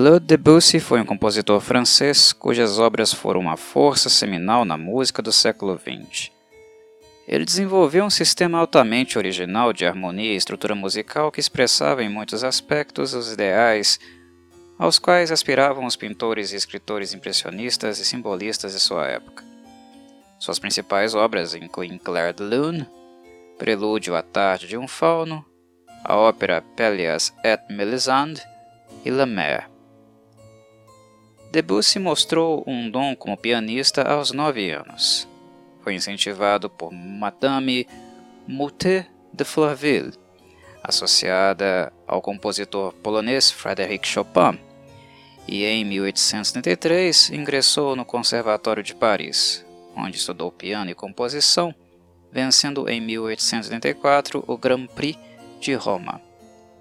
Claude Debussy foi um compositor francês cujas obras foram uma força seminal na música do século XX. Ele desenvolveu um sistema altamente original de harmonia e estrutura musical que expressava em muitos aspectos os ideais aos quais aspiravam os pintores e escritores impressionistas e simbolistas de sua época. Suas principais obras incluem Clair de Lune, Prelúdio à Tarde de um Fauno, a ópera Pelléas et Mélisande e La Mer. Debussy mostrou um dom como pianista aos nove anos. Foi incentivado por Madame Moutet de Fleurville, associada ao compositor polonês Frédéric Chopin, e em 1873 ingressou no Conservatório de Paris, onde estudou piano e composição, vencendo em 1884 o Grand Prix de Roma,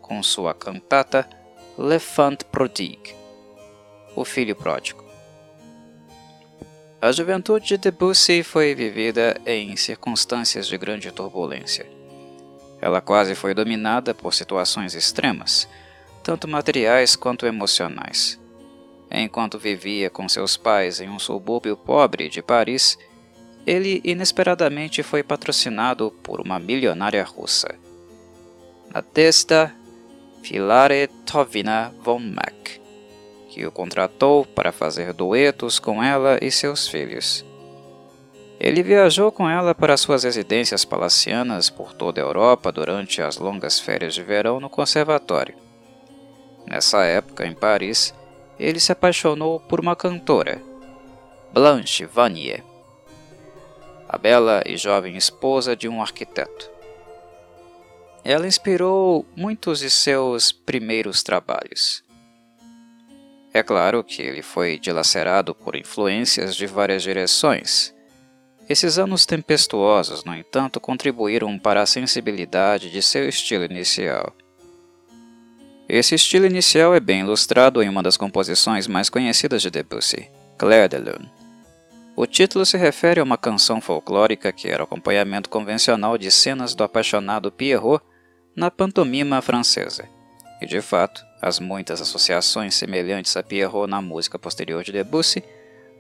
com sua cantata L'Enfant Prodigue o filho pródigo. A juventude de Debussy foi vivida em circunstâncias de grande turbulência. Ela quase foi dominada por situações extremas, tanto materiais quanto emocionais. Enquanto vivia com seus pais em um subúrbio pobre de Paris, ele inesperadamente foi patrocinado por uma milionária russa. Nadezhda Filaretovna von Mack que o contratou para fazer duetos com ela e seus filhos. Ele viajou com ela para suas residências palacianas por toda a Europa durante as longas férias de verão no conservatório. Nessa época, em Paris, ele se apaixonou por uma cantora, Blanche Vanier, a bela e jovem esposa de um arquiteto. Ela inspirou muitos de seus primeiros trabalhos. É claro que ele foi dilacerado por influências de várias direções. Esses anos tempestuosos, no entanto, contribuíram para a sensibilidade de seu estilo inicial. Esse estilo inicial é bem ilustrado em uma das composições mais conhecidas de Debussy, Clair de Lune. O título se refere a uma canção folclórica que era o acompanhamento convencional de cenas do apaixonado Pierrot na pantomima francesa. E de fato, as muitas associações semelhantes a Pierrot na música posterior de Debussy,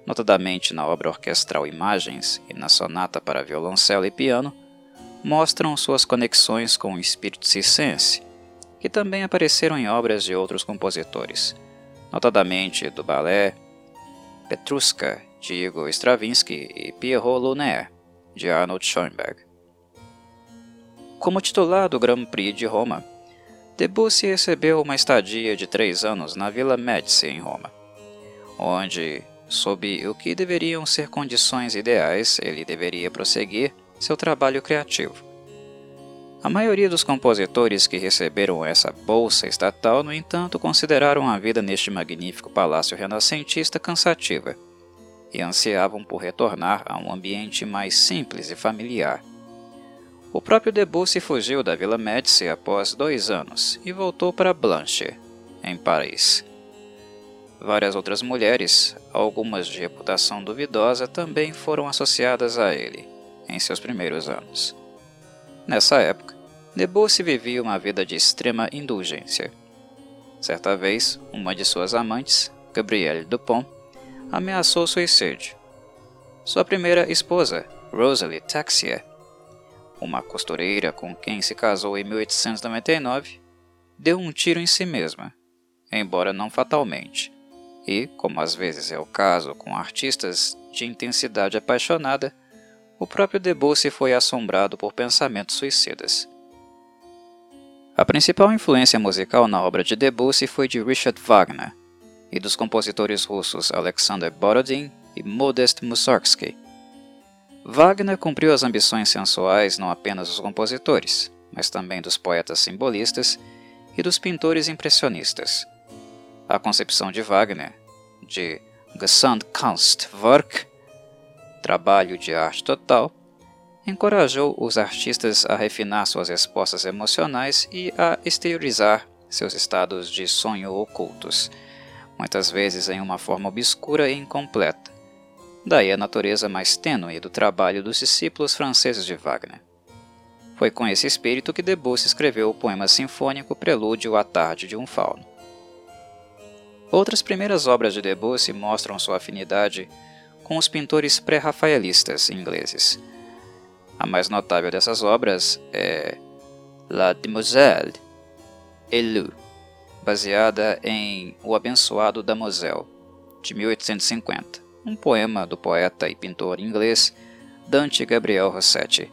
notadamente na obra orquestral Imagens e na sonata para violoncelo e piano, mostram suas conexões com o espírito circense, que também apareceram em obras de outros compositores, notadamente do ballet Petrushka de Igor Stravinsky e Pierrot Lunaire de Arnold Schoenberg. Como titular do Grand Prix de Roma, Debussy recebeu uma estadia de três anos na Vila Médici, em Roma, onde, sob o que deveriam ser condições ideais, ele deveria prosseguir seu trabalho criativo. A maioria dos compositores que receberam essa bolsa estatal, no entanto, consideraram a vida neste magnífico palácio renascentista cansativa e ansiavam por retornar a um ambiente mais simples e familiar. O próprio Debussy fugiu da Vila Médici após dois anos e voltou para Blanche, em Paris. Várias outras mulheres, algumas de reputação duvidosa, também foram associadas a ele em seus primeiros anos. Nessa época, Debussy vivia uma vida de extrema indulgência. Certa vez, uma de suas amantes, Gabrielle Dupont, ameaçou suicídio. Sua primeira esposa, Rosalie Taxier, uma costureira com quem se casou em 1899, deu um tiro em si mesma, embora não fatalmente, e, como às vezes é o caso com artistas de intensidade apaixonada, o próprio Debussy foi assombrado por pensamentos suicidas. A principal influência musical na obra de Debussy foi de Richard Wagner e dos compositores russos Alexander Borodin e Modest Mussorgsky. Wagner cumpriu as ambições sensuais não apenas dos compositores, mas também dos poetas simbolistas e dos pintores impressionistas. A concepção de Wagner, de Gesamtkunstwerk, trabalho de arte total, encorajou os artistas a refinar suas respostas emocionais e a exteriorizar seus estados de sonho ocultos, muitas vezes em uma forma obscura e incompleta, daí a natureza mais tênue do trabalho dos discípulos franceses de Wagner. Foi com esse espírito que Debussy escreveu o poema sinfônico Prelúdio à Tarde de um Fauno. Outras primeiras obras de Debussy mostram sua afinidade com os pintores pré-rafaelistas ingleses. A mais notável dessas obras é La Demoiselle Elue, baseada em O Abençoado Damoiselle, de 1850, um poema do poeta e pintor inglês Dante Gabriel Rossetti.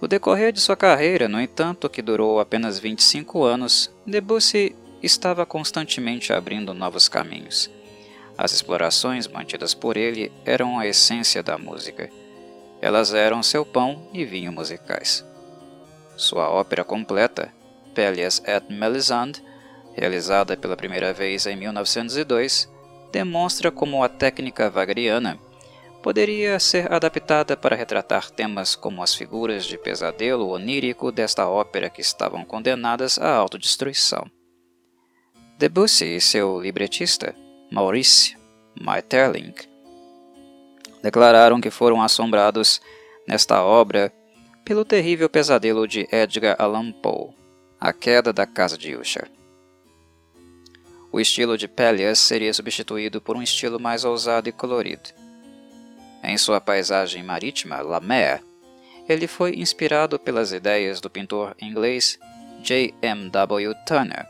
O decorrer de sua carreira, no entanto, que durou apenas 25 anos, Debussy estava constantemente abrindo novos caminhos. As explorações mantidas por ele eram a essência da música. Elas eram seu pão e vinho musicais. Sua ópera completa, Pelléas et Melisande, realizada pela primeira vez em 1902, demonstra como a técnica wagneriana poderia ser adaptada para retratar temas como as figuras de pesadelo onírico desta ópera que estavam condenadas à autodestruição. Debussy e seu libretista, Maurice Maeterlinck, declararam que foram assombrados nesta obra pelo terrível pesadelo de Edgar Allan Poe, A Queda da Casa de Usher. O estilo de Pelléas seria substituído por um estilo mais ousado e colorido. Em sua paisagem marítima, La Mer, ele foi inspirado pelas ideias do pintor inglês J. M. W. Turner,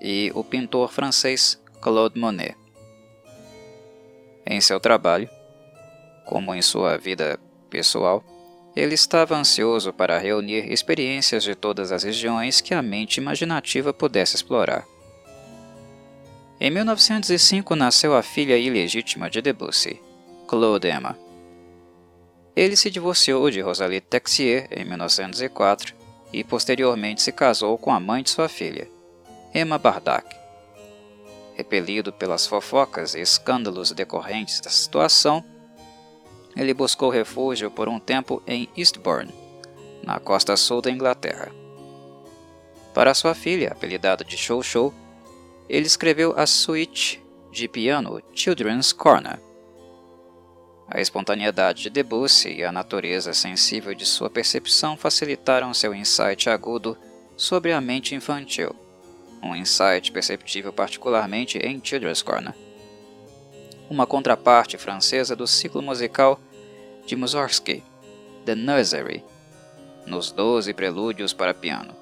e o pintor francês Claude Monet. Em seu trabalho, como em sua vida pessoal, ele estava ansioso para reunir experiências de todas as regiões que a mente imaginativa pudesse explorar. Em 1905 nasceu a filha ilegítima de Debussy, Claude Emma. Ele se divorciou de Rosalie Texier em 1904 e posteriormente se casou com a mãe de sua filha, Emma Bardak. Repelido pelas fofocas e escândalos decorrentes da situação, ele buscou refúgio por um tempo em Eastbourne, na costa sul da Inglaterra. Para sua filha, apelidada de Show Show, ele escreveu a suíte de piano Children's Corner. A espontaneidade de Debussy e a natureza sensível de sua percepção facilitaram seu insight agudo sobre a mente infantil um insight perceptível particularmente em Children's Corner. Uma contraparte francesa do ciclo musical de Mussorgsky, The Nursery, nos Doze Prelúdios para Piano,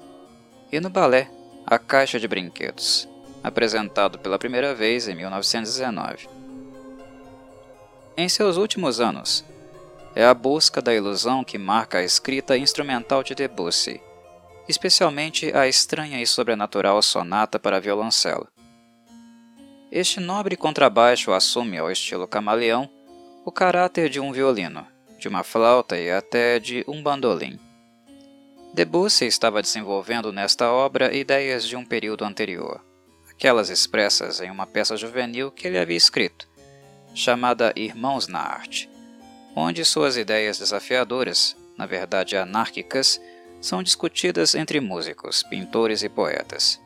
e no balé A Caixa de Brinquedos, apresentado pela primeira vez em 1919. Em seus últimos anos, é a busca da ilusão que marca a escrita instrumental de Debussy, especialmente a estranha e sobrenatural sonata para violoncelo. Este nobre contrabaixo assume ao estilo camaleão o caráter de um violino, de uma flauta e até de um bandolim. Debussy estava desenvolvendo nesta obra ideias de um período anterior, aquelas expressas em uma peça juvenil que ele havia escrito, chamada Irmãos na Arte, onde suas ideias desafiadoras, na verdade anárquicas, são discutidas entre músicos, pintores e poetas.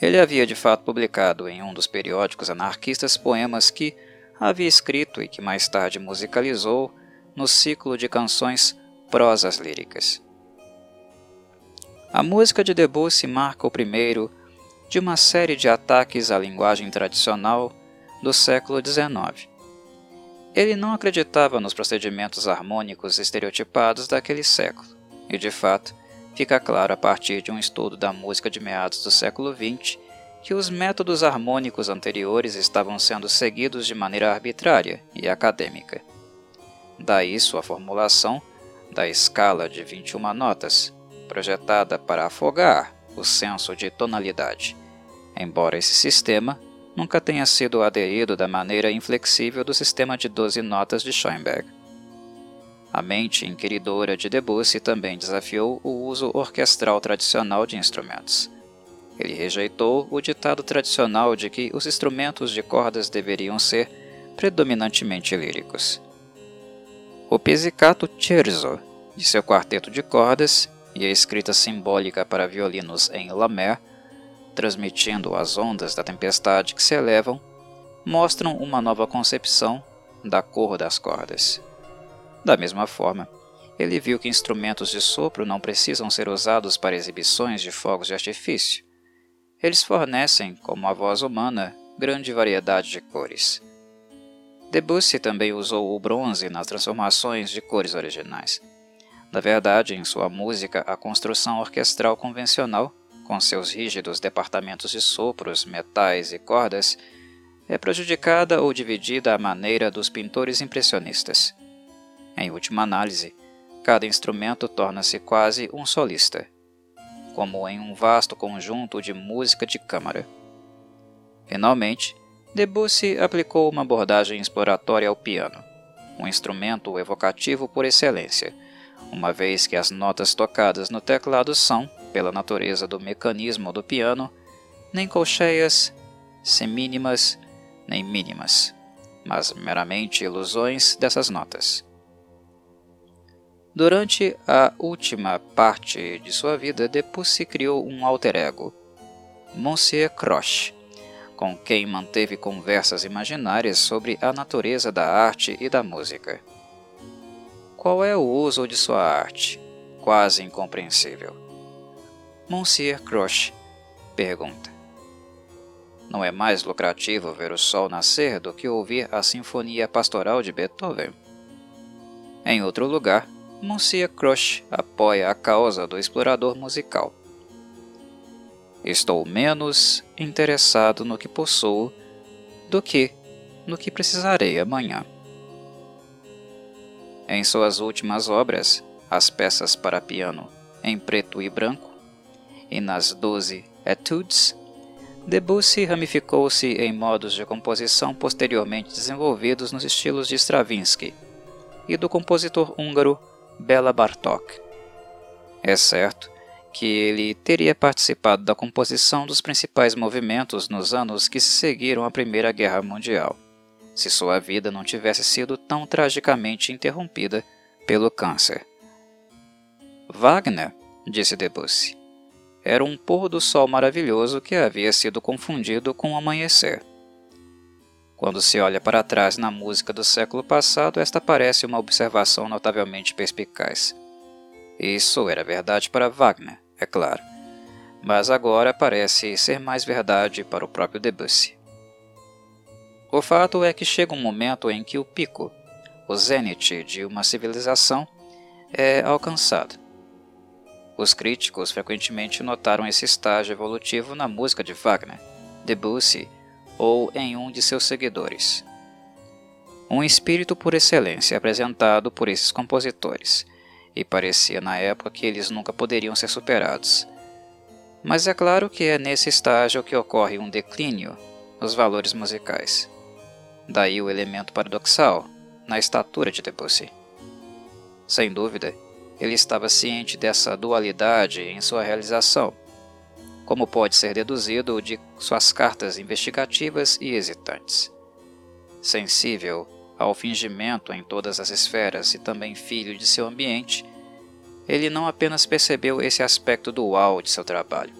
Ele havia de fato publicado em um dos periódicos anarquistas poemas que havia escrito e que mais tarde musicalizou no ciclo de canções Prosas Líricas. A música de Debussy marca o primeiro de uma série de ataques à linguagem tradicional do século XIX. Ele não acreditava nos procedimentos harmônicos estereotipados daquele século e de fato, fica claro a partir de um estudo da música de meados do século XX que os métodos harmônicos anteriores estavam sendo seguidos de maneira arbitrária e acadêmica. Daí sua formulação da escala de 21 notas, projetada para afogar o senso de tonalidade, embora esse sistema nunca tenha sido aderido da maneira inflexível do sistema de 12 notas de Schoenberg. A mente inquiridora de Debussy também desafiou o uso orquestral tradicional de instrumentos. Ele rejeitou o ditado tradicional de que os instrumentos de cordas deveriam ser predominantemente líricos. O pizzicato Cherzo, de seu quarteto de cordas, e a escrita simbólica para violinos em La Mer, transmitindo as ondas da tempestade que se elevam, mostram uma nova concepção da cor das cordas. Da mesma forma, ele viu que instrumentos de sopro não precisam ser usados para exibições de fogos de artifício. eles fornecem, como a voz humana, grande variedade de cores. Debussy também usou o bronze nas transformações de cores originais. Na verdade, em sua música, a construção orquestral convencional, com seus rígidos departamentos de sopros, metais e cordas, é prejudicada ou dividida à maneira dos pintores impressionistas. Em última análise, cada instrumento torna-se quase um solista, como em um vasto conjunto de música de câmara. Finalmente, Debussy aplicou uma abordagem exploratória ao piano, um instrumento evocativo por excelência, uma vez que as notas tocadas no teclado são, pela natureza do mecanismo do piano, nem colcheias, semínimas, nem mínimas, mas meramente ilusões dessas notas. Durante a última parte de sua vida, Debussy criou um alter ego, Monsieur Croche, com quem manteve conversas imaginárias sobre a natureza da arte e da música. Qual é o uso de sua arte? Quase incompreensível. Monsieur Croce pergunta. Não é mais lucrativo ver o sol nascer do que ouvir a Sinfonia Pastoral de Beethoven? Em outro lugar, Monsieur Croce apoia a causa do explorador musical Estou menos interessado no que possuo do que no que precisarei amanhã. Em suas últimas obras, as peças para piano em preto e branco, e nas doze etudes, Debussy ramificou-se em modos de composição posteriormente desenvolvidos nos estilos de Stravinsky e do compositor húngaro Bela Bartók. É certo que ele teria participado da composição dos principais movimentos nos anos que se seguiram à Primeira Guerra Mundial, se sua vida não tivesse sido tão tragicamente interrompida pelo câncer. Wagner, disse Debussy, era um pôr do sol maravilhoso que havia sido confundido com o amanhecer. Quando se olha para trás na música do século passado, esta parece uma observação notavelmente perspicaz. Isso era verdade para Wagner, é claro, mas agora parece ser mais verdade para o próprio Debussy. O fato é que chega um momento em que o pico, o zênite de uma civilização, é alcançado. Os críticos frequentemente notaram esse estágio evolutivo na música de Wagner, Debussy ou em um de seus seguidores. Um espírito por excelência apresentado por esses compositores, e parecia na época que eles nunca poderiam ser superados. Mas é claro que é nesse estágio que ocorre um declínio nos valores musicais. Daí o elemento paradoxal na estatura de Debussy. Sem dúvida, ele estava ciente dessa dualidade em sua realização, como pode ser deduzido de suas cartas investigativas e hesitantes. Sensível ao fingimento em todas as esferas e também filho de seu ambiente, ele não apenas percebeu esse aspecto dual de seu trabalho,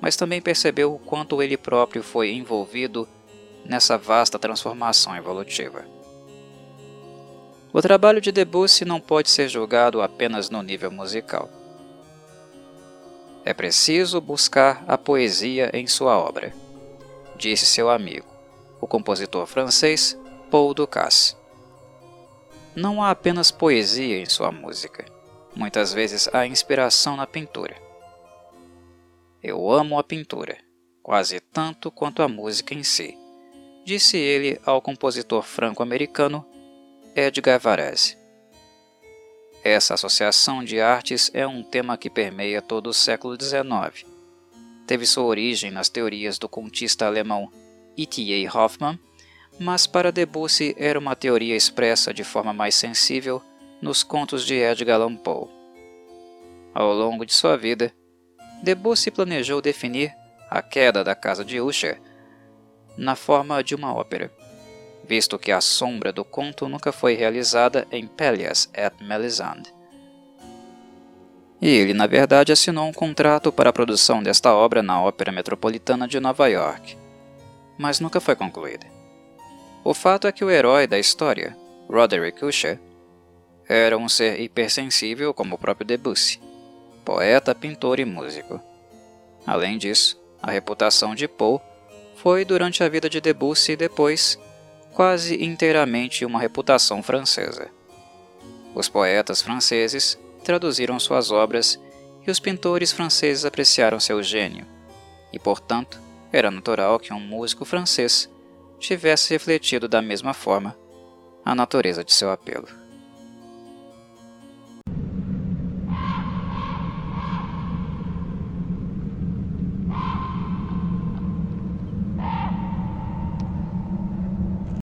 mas também percebeu o quanto ele próprio foi envolvido nessa vasta transformação evolutiva. O trabalho de Debussy não pode ser julgado apenas no nível musical. É preciso buscar a poesia em sua obra, disse seu amigo, o compositor francês Paul Ducasse. Não há apenas poesia em sua música. Muitas vezes há inspiração na pintura. Eu amo a pintura, quase tanto quanto a música em si, disse ele ao compositor franco-americano Edgar Varese. Essa associação de artes é um tema que permeia todo o século XIX. Teve sua origem nas teorias do contista alemão E.T.A. Hoffmann mas para Debussy era uma teoria expressa de forma mais sensível nos contos de Edgar Allan Poe. Ao longo de sua vida, Debussy planejou definir a queda da casa de Usher na forma de uma ópera, visto que a sombra do conto nunca foi realizada em Pelléas et Melisande. E ele, na verdade, assinou um contrato para a produção desta obra na Ópera Metropolitana de Nova York, mas nunca foi concluída. O fato é que o herói da história, Roderick Usher, era um ser hipersensível como o próprio Debussy, poeta, pintor e músico. Além disso, A reputação de Poe foi, durante a vida de Debussy e depois, quase inteiramente uma reputação francesa. Os poetas franceses traduziram suas obras e os pintores franceses apreciaram seu gênio, e, portanto, era natural que um músico francês tivesse refletido da mesma forma a natureza de seu apelo.